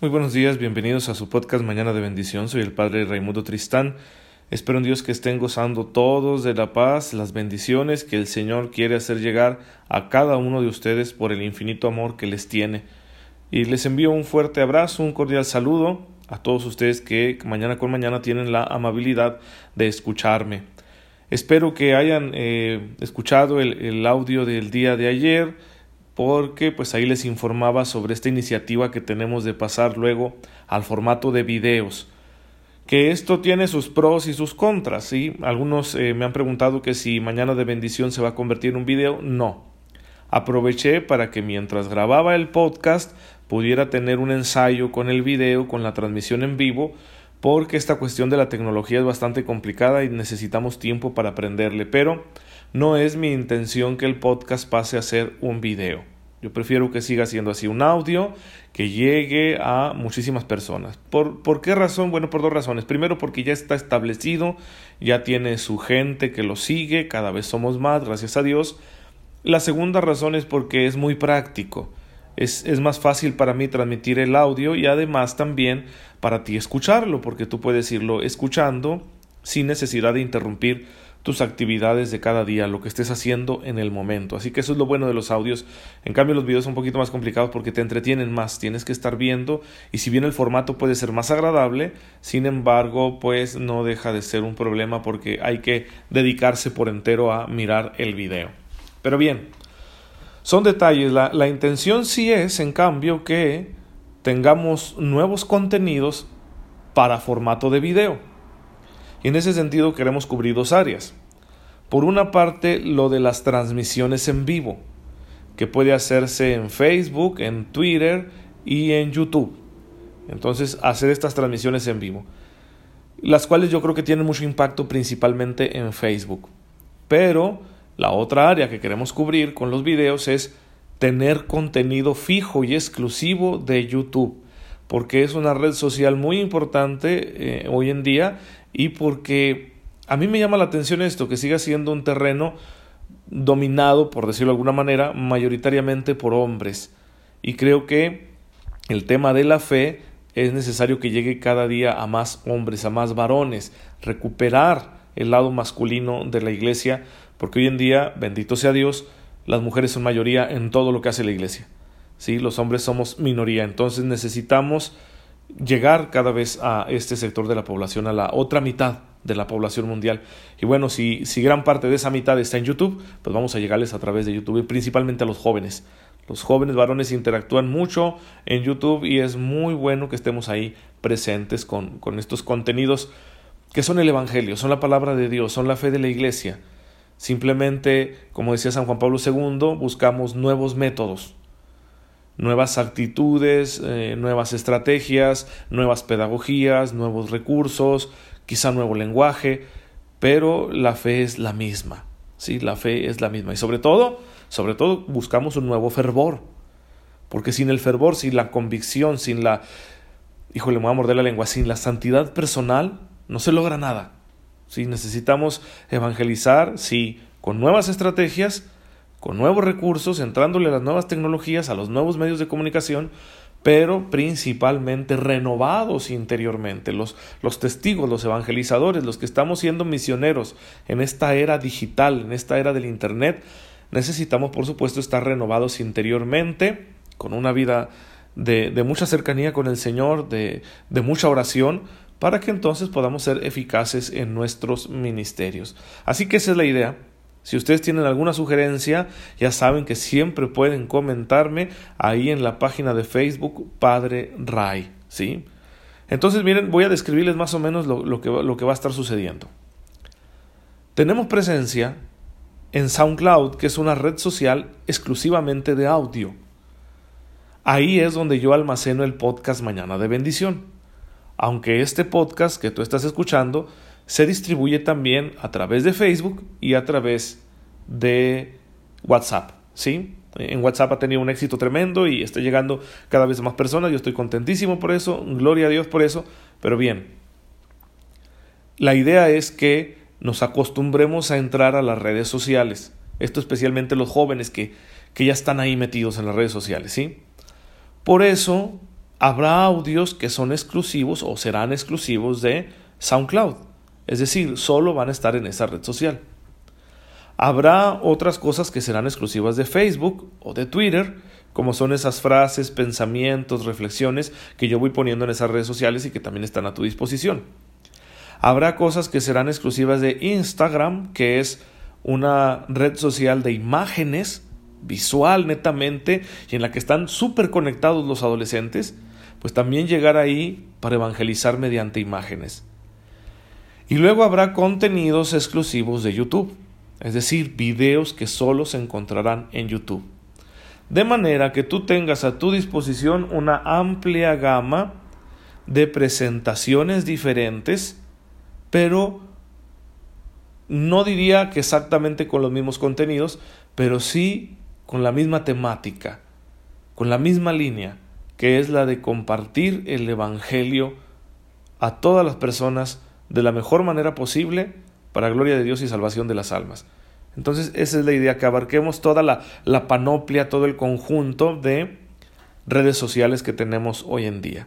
Muy buenos días, bienvenidos a su podcast Mañana de Bendición. Soy el Padre Raimundo Tristán. Espero en Dios que estén gozando todos de la paz, las bendiciones que el Señor quiere hacer llegar a cada uno de ustedes por el infinito amor que les tiene. Y les envío un fuerte abrazo, un cordial saludo a todos ustedes que mañana con mañana tienen la amabilidad de escucharme. Espero que hayan eh, escuchado el, el audio del día de ayer porque pues ahí les informaba sobre esta iniciativa que tenemos de pasar luego al formato de videos que esto tiene sus pros y sus contras, ¿sí? Algunos eh, me han preguntado que si mañana de bendición se va a convertir en un video, no. Aproveché para que mientras grababa el podcast pudiera tener un ensayo con el video, con la transmisión en vivo, porque esta cuestión de la tecnología es bastante complicada y necesitamos tiempo para aprenderle, pero no es mi intención que el podcast pase a ser un video. Yo prefiero que siga siendo así un audio que llegue a muchísimas personas. ¿Por, ¿Por, qué razón? Bueno, por dos razones. Primero, porque ya está establecido, ya tiene su gente que lo sigue, cada vez somos más, gracias a Dios. La segunda razón es porque es muy práctico. Es, es más fácil para mí transmitir el audio y además también para ti escucharlo, porque tú puedes irlo escuchando sin necesidad de interrumpir tus actividades de cada día, lo que estés haciendo en el momento. Así que eso es lo bueno de los audios. En cambio los videos son un poquito más complicados porque te entretienen más, tienes que estar viendo y si bien el formato puede ser más agradable, sin embargo pues no deja de ser un problema porque hay que dedicarse por entero a mirar el video. Pero bien, son detalles. La, la intención sí es, en cambio, que tengamos nuevos contenidos para formato de video. Y en ese sentido queremos cubrir dos áreas. Por una parte, lo de las transmisiones en vivo, que puede hacerse en Facebook, en Twitter y en YouTube. Entonces, hacer estas transmisiones en vivo, las cuales yo creo que tienen mucho impacto principalmente en Facebook. Pero la otra área que queremos cubrir con los videos es tener contenido fijo y exclusivo de YouTube, porque es una red social muy importante eh, hoy en día y porque a mí me llama la atención esto, que siga siendo un terreno dominado, por decirlo de alguna manera, mayoritariamente por hombres. Y creo que el tema de la fe es necesario que llegue cada día a más hombres, a más varones, recuperar el lado masculino de la iglesia, porque hoy en día, bendito sea Dios, las mujeres son mayoría en todo lo que hace la iglesia. ¿sí? Los hombres somos minoría, entonces necesitamos llegar cada vez a este sector de la población, a la otra mitad de la población mundial. Y bueno, si, si gran parte de esa mitad está en YouTube, pues vamos a llegarles a través de YouTube, y principalmente a los jóvenes. Los jóvenes varones interactúan mucho en YouTube y es muy bueno que estemos ahí presentes con, con estos contenidos que son el Evangelio, son la palabra de Dios, son la fe de la Iglesia. Simplemente, como decía San Juan Pablo II, buscamos nuevos métodos, nuevas actitudes, eh, nuevas estrategias, nuevas pedagogías, nuevos recursos, quizá nuevo lenguaje, pero la fe es la misma. Sí, la fe es la misma y sobre todo, sobre todo buscamos un nuevo fervor. Porque sin el fervor, sin la convicción, sin la híjole, me voy a morder la lengua, sin la santidad personal no se logra nada. Sí, necesitamos evangelizar, sí, con nuevas estrategias, con nuevos recursos, entrándole a las nuevas tecnologías, a los nuevos medios de comunicación, pero principalmente renovados interiormente, los, los testigos, los evangelizadores, los que estamos siendo misioneros en esta era digital, en esta era del Internet, necesitamos por supuesto estar renovados interiormente, con una vida de, de mucha cercanía con el Señor, de, de mucha oración, para que entonces podamos ser eficaces en nuestros ministerios. Así que esa es la idea si ustedes tienen alguna sugerencia, ya saben que siempre pueden comentarme ahí en la página de Facebook Padre Ray. ¿sí? Entonces, miren, voy a describirles más o menos lo, que, lo que va a estar sucediendo. Tenemos presencia en SoundCloud, que es una red social exclusivamente de audio. Ahí es donde yo almaceno el podcast Mañana de Bendición. Aunque este podcast que tú estás escuchando se distribuye también a través de Facebook y a través de WhatsApp. ¿sí? En WhatsApp ha tenido un éxito tremendo y está llegando cada vez más personas. Yo estoy contentísimo por eso, gloria a Dios por eso. Pero bien, la idea es que nos acostumbremos a entrar a las redes sociales. Esto especialmente los jóvenes que, que ya están ahí metidos en las redes sociales. ¿sí? Por eso habrá audios que son exclusivos o serán exclusivos de SoundCloud. Es decir, solo van a estar en esa red social. Habrá otras cosas que serán exclusivas de Facebook o de Twitter, como son esas frases, pensamientos, reflexiones que yo voy poniendo en esas redes sociales y que también están a tu disposición. Habrá cosas que serán exclusivas de Instagram, que es una red social de imágenes, visual netamente, y en la que están súper conectados los adolescentes, pues también llegar ahí para evangelizar mediante imágenes. Y luego habrá contenidos exclusivos de YouTube, es decir, videos que solo se encontrarán en YouTube. De manera que tú tengas a tu disposición una amplia gama de presentaciones diferentes, pero no diría que exactamente con los mismos contenidos, pero sí con la misma temática, con la misma línea, que es la de compartir el Evangelio a todas las personas de la mejor manera posible para gloria de Dios y salvación de las almas. Entonces, esa es la idea, que abarquemos toda la, la panoplia, todo el conjunto de redes sociales que tenemos hoy en día.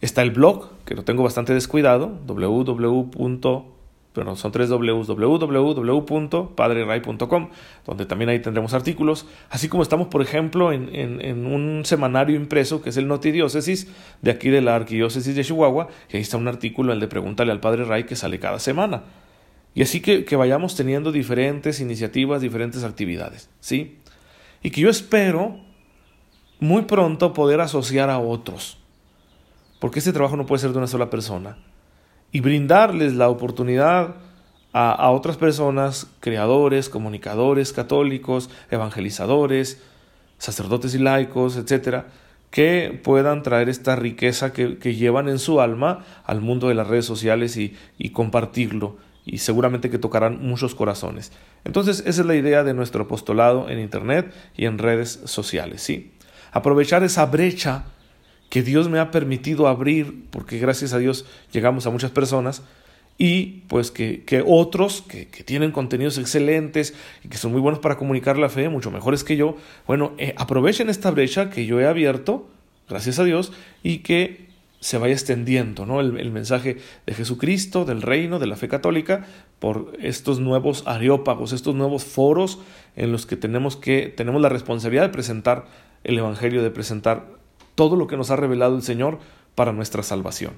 Está el blog, que lo tengo bastante descuidado, www bueno, son tres www.padreray.com, donde también ahí tendremos artículos, así como estamos, por ejemplo, en, en, un semanario impreso que es el Notidiócesis de aquí de la Arquidiócesis de Chihuahua, y ahí está un artículo, el de Pregúntale al Padre Ray, que sale cada semana. Y así que, que vayamos teniendo diferentes iniciativas, diferentes actividades, ¿sí? Y que yo espero muy pronto poder asociar a otros, porque este trabajo no puede ser de una sola persona y brindarles la oportunidad a, otras personas, creadores, comunicadores católicos, evangelizadores, sacerdotes y laicos, etcétera, que puedan traer esta riqueza que, llevan en su alma al mundo de las redes sociales y, y compartirlo y seguramente que tocarán muchos corazones. Entonces, esa es la idea de nuestro apostolado en Internet y en redes sociales, ¿sí? Aprovechar esa brecha que Dios me ha permitido abrir, porque gracias a Dios llegamos a muchas personas, y pues que, que otros que, que, tienen contenidos excelentes y que son muy buenos para comunicar la fe, mucho mejores que yo, bueno, eh, aprovechen esta brecha que yo he abierto, gracias a Dios, y que se vaya extendiendo ¿no? el, el mensaje de Jesucristo, del reino, de la fe católica, por estos nuevos areópagos, estos nuevos foros en los que tenemos que tenemos la responsabilidad de presentar el Evangelio, de presentar todo lo que nos ha revelado el Señor para nuestra salvación.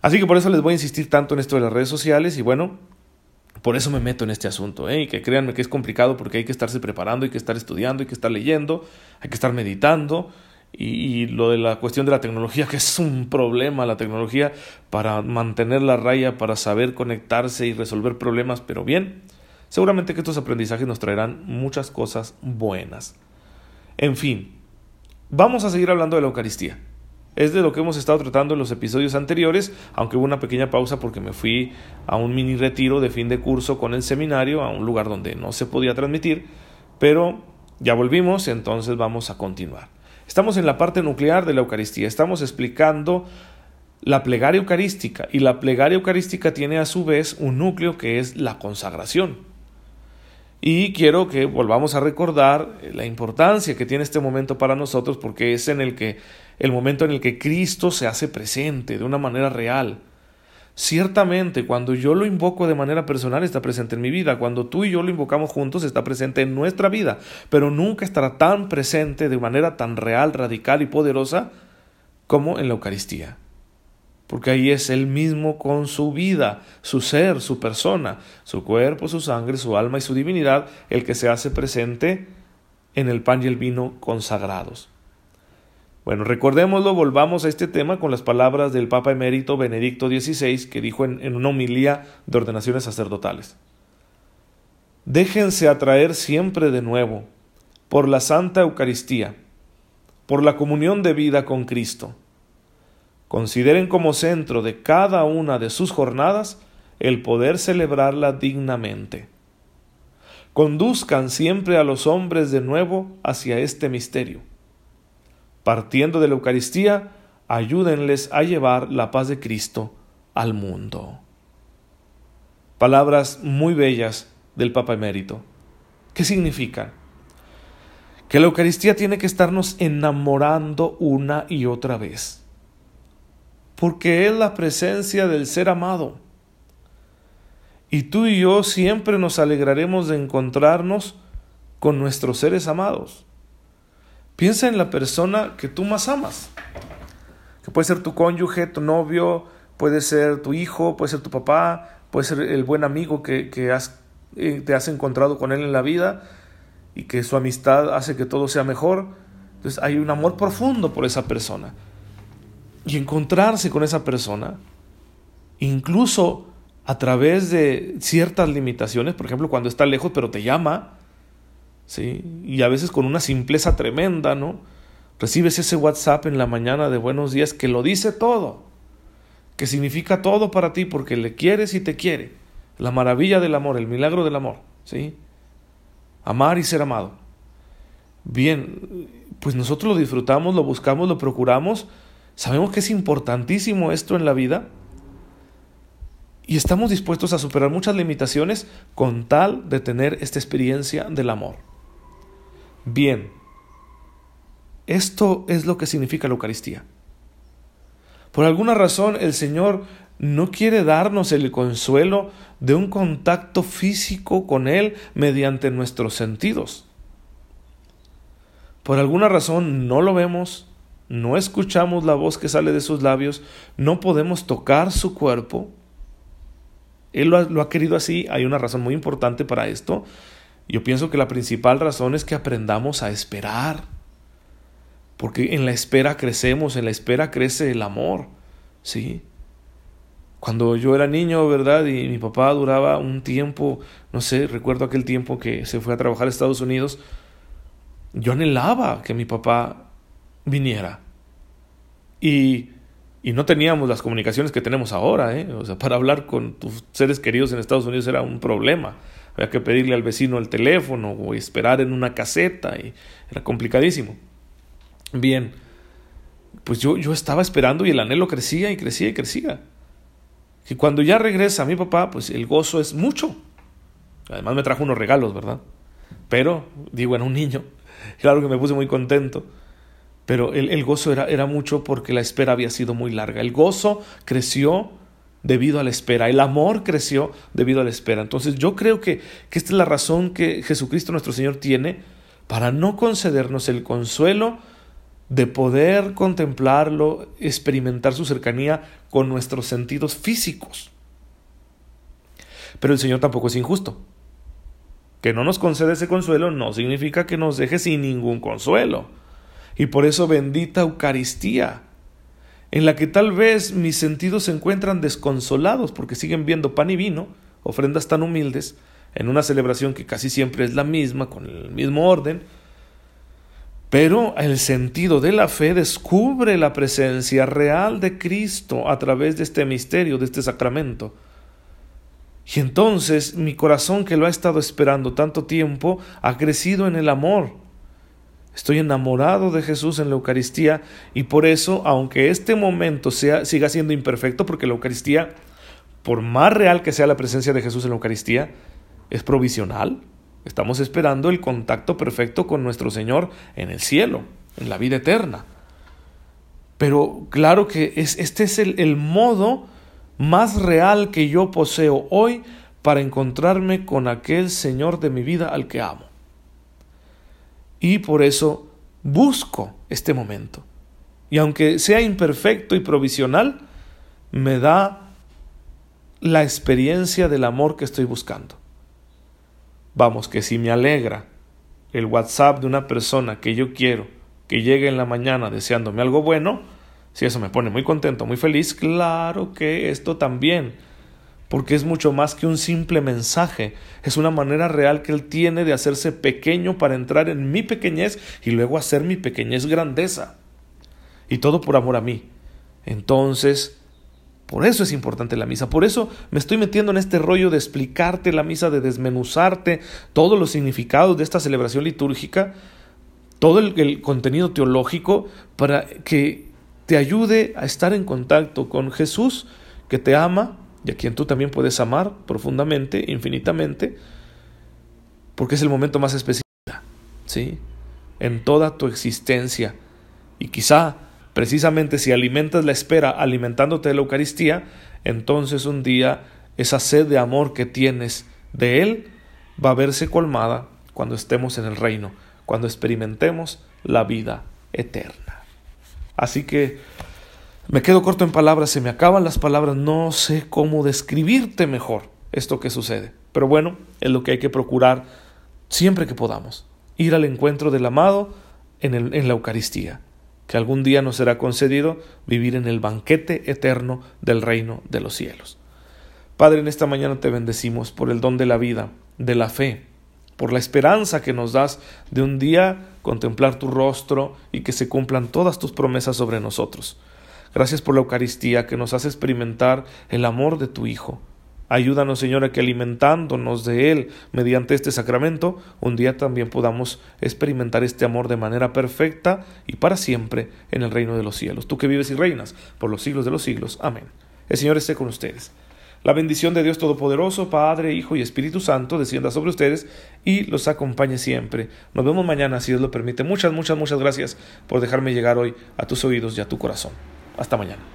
Así que por eso les voy a insistir tanto en esto de las redes sociales y bueno, por eso me meto en este asunto, ¿eh? y que créanme que es complicado porque hay que estarse preparando, hay que estar estudiando, hay que estar leyendo, hay que estar meditando, y, lo de la cuestión de la tecnología, que es un problema la tecnología para mantener la raya, para saber conectarse y resolver problemas, pero bien, seguramente que estos aprendizajes nos traerán muchas cosas buenas. En fin, Vamos a seguir hablando de la Eucaristía. Es de lo que hemos estado tratando en los episodios anteriores, aunque hubo una pequeña pausa porque me fui a un mini retiro de fin de curso con el seminario, a un lugar donde no se podía transmitir, pero ya volvimos, entonces vamos a continuar. Estamos en la parte nuclear de la Eucaristía, estamos explicando la plegaria eucarística y la plegaria eucarística tiene a su vez un núcleo que es la consagración. Y quiero que volvamos a recordar la importancia que tiene este momento para nosotros porque es en el que el momento en el que Cristo se hace presente de una manera real. Ciertamente, cuando yo lo invoco de manera personal, está presente en mi vida. Cuando tú y yo lo invocamos juntos, está presente en nuestra vida. Pero nunca estará tan presente de manera tan real, radical y poderosa como en la Eucaristía porque ahí es Él mismo con su vida, su ser, su persona, su cuerpo, su sangre, su alma y su divinidad, el que se hace presente en el pan y el vino consagrados. Bueno, recordémoslo, volvamos a este tema con las palabras del Papa emérito Benedicto XVI, que dijo en, en una homilía de ordenaciones sacerdotales. Déjense atraer siempre de nuevo por la Santa Eucaristía, por la comunión de vida con Cristo Consideren como centro de cada una de sus jornadas el poder celebrarla dignamente. Conduzcan siempre a los hombres de nuevo hacia este misterio. Partiendo de la Eucaristía, ayúdenles a llevar la paz de Cristo al mundo. Palabras muy bellas del Papa Emérito. ¿Qué significan? que la Eucaristía tiene que estarnos enamorando una y otra vez, porque es la presencia del ser amado. Y tú y yo siempre nos alegraremos de encontrarnos con nuestros seres amados. Piensa en la persona que tú más amas, que puede ser tu cónyuge, tu novio, puede ser tu hijo, puede ser tu papá, puede ser el buen amigo que, has, eh, te has encontrado con él en la vida y que su amistad hace que todo sea mejor. Entonces hay un amor profundo por esa persona. Y encontrarse con esa persona, incluso a través de ciertas limitaciones, por ejemplo, cuando está lejos pero te llama, ¿sí? Y a veces con una simpleza tremenda, ¿no? Recibes ese WhatsApp en la mañana de buenos días que lo dice todo, que significa todo para ti porque le quieres y te quiere. La maravilla del amor, el milagro del amor, ¿sí? Amar y ser amado. Bien, pues nosotros lo disfrutamos, lo buscamos, lo procuramos. Sabemos que es importantísimo esto en la vida y estamos dispuestos a superar muchas limitaciones con tal de tener esta experiencia del amor. Bien, esto es lo que significa la Eucaristía. Por alguna razón el Señor no quiere darnos el consuelo de un contacto físico con Él mediante nuestros sentidos. Por alguna razón no lo vemos, no escuchamos la voz que sale de sus labios, no podemos tocar su cuerpo. Él lo ha, querido así, hay una razón muy importante para esto, yo pienso que la principal razón es que aprendamos a esperar. Porque en la espera crecemos, en la espera crece el amor. ¿Sí? Cuando yo era niño, ¿verdad? Y mi papá duraba un tiempo, no sé, recuerdo aquel tiempo que se fue a trabajar a Estados Unidos, yo anhelaba que mi papá viniera. Y, y no teníamos las comunicaciones que tenemos ahora, ¿eh? O sea, para hablar con tus seres queridos en Estados Unidos era un problema. Había que pedirle al vecino el teléfono o esperar en una caseta y era complicadísimo. Bien, pues yo, yo estaba esperando y el anhelo crecía y crecía y crecía. Y cuando ya regresa mi papá, pues el gozo es mucho. Además me trajo unos regalos, ¿verdad? Pero, digo, era un niño. Claro que me puse muy contento. Pero el, el gozo era, era mucho porque la espera había sido muy larga. El gozo creció debido a la espera. El amor creció debido a la espera. Entonces yo creo que, que esta es la razón que Jesucristo nuestro Señor tiene para no concedernos el consuelo de poder contemplarlo, experimentar su cercanía con nuestros sentidos físicos. Pero el Señor tampoco es injusto. Que no nos concede ese consuelo no significa que nos deje sin ningún consuelo. Y por eso bendita Eucaristía en la que tal vez mis sentidos se encuentran desconsolados porque siguen viendo pan y vino, ofrendas tan humildes, en una celebración que casi siempre es la misma, con el mismo orden, pero el sentido de la fe descubre la presencia real de Cristo a través de este misterio, de este sacramento. Y entonces mi corazón que lo ha estado esperando tanto tiempo ha crecido en el amor Estoy enamorado de Jesús en la Eucaristía y por eso, aunque este momento sea, siga siendo imperfecto, porque la Eucaristía, por más real que sea la presencia de Jesús en la Eucaristía, es provisional. Estamos esperando el contacto perfecto con nuestro Señor en el cielo, en la vida eterna. Pero claro que es, este es el, el modo más real que yo poseo hoy para encontrarme con aquel Señor de mi vida al que amo y por eso busco este momento. Y aunque sea imperfecto y provisional, me da la experiencia del amor que estoy buscando. Vamos, que si me alegra el WhatsApp de una persona que yo quiero que llegue en la mañana deseándome algo bueno, si eso me pone muy contento, muy feliz, claro que esto también porque es mucho más que un simple mensaje, es una manera real que Él tiene de hacerse pequeño para entrar en mi pequeñez y luego hacer mi pequeñez grandeza. Y todo por amor a mí. Entonces, por eso es importante la misa, por eso me estoy metiendo en este rollo de explicarte la misa, de desmenuzarte todos los significados de esta celebración litúrgica, todo el, el contenido teológico, para que te ayude a estar en contacto con Jesús, que te ama, y a quien tú también puedes amar profundamente, infinitamente, porque es el momento más especial. ¿sí? en toda tu existencia. Y quizá, precisamente si alimentas la espera alimentándote de la Eucaristía, entonces un día esa sed de amor que tienes de Él va a verse colmada cuando estemos en el reino, cuando experimentemos la vida eterna. Así que me quedo corto en palabras, se me acaban las palabras, no sé cómo describirte mejor esto que sucede. Pero bueno, es lo que hay que procurar siempre que podamos, ir al encuentro del amado en, en la Eucaristía, que algún día nos será concedido vivir en el banquete eterno del reino de los cielos. Padre, en esta mañana te bendecimos por el don de la vida, de la fe, por la esperanza que nos das de un día contemplar tu rostro y que se cumplan todas tus promesas sobre nosotros. Gracias por la Eucaristía que nos hace experimentar el amor de tu Hijo. Ayúdanos, Señor, a que alimentándonos de Él mediante este sacramento, un día también podamos experimentar este amor de manera perfecta y para siempre en el reino de los cielos. Tú que vives y reinas por los siglos de los siglos. Amén. El Señor esté con ustedes. La bendición de Dios Todopoderoso, Padre, Hijo y Espíritu Santo, descienda sobre ustedes y los acompañe siempre. Nos vemos mañana, si Dios lo permite. Muchas, muchas, muchas gracias por dejarme llegar hoy a tus oídos y a tu corazón. Hasta mañana.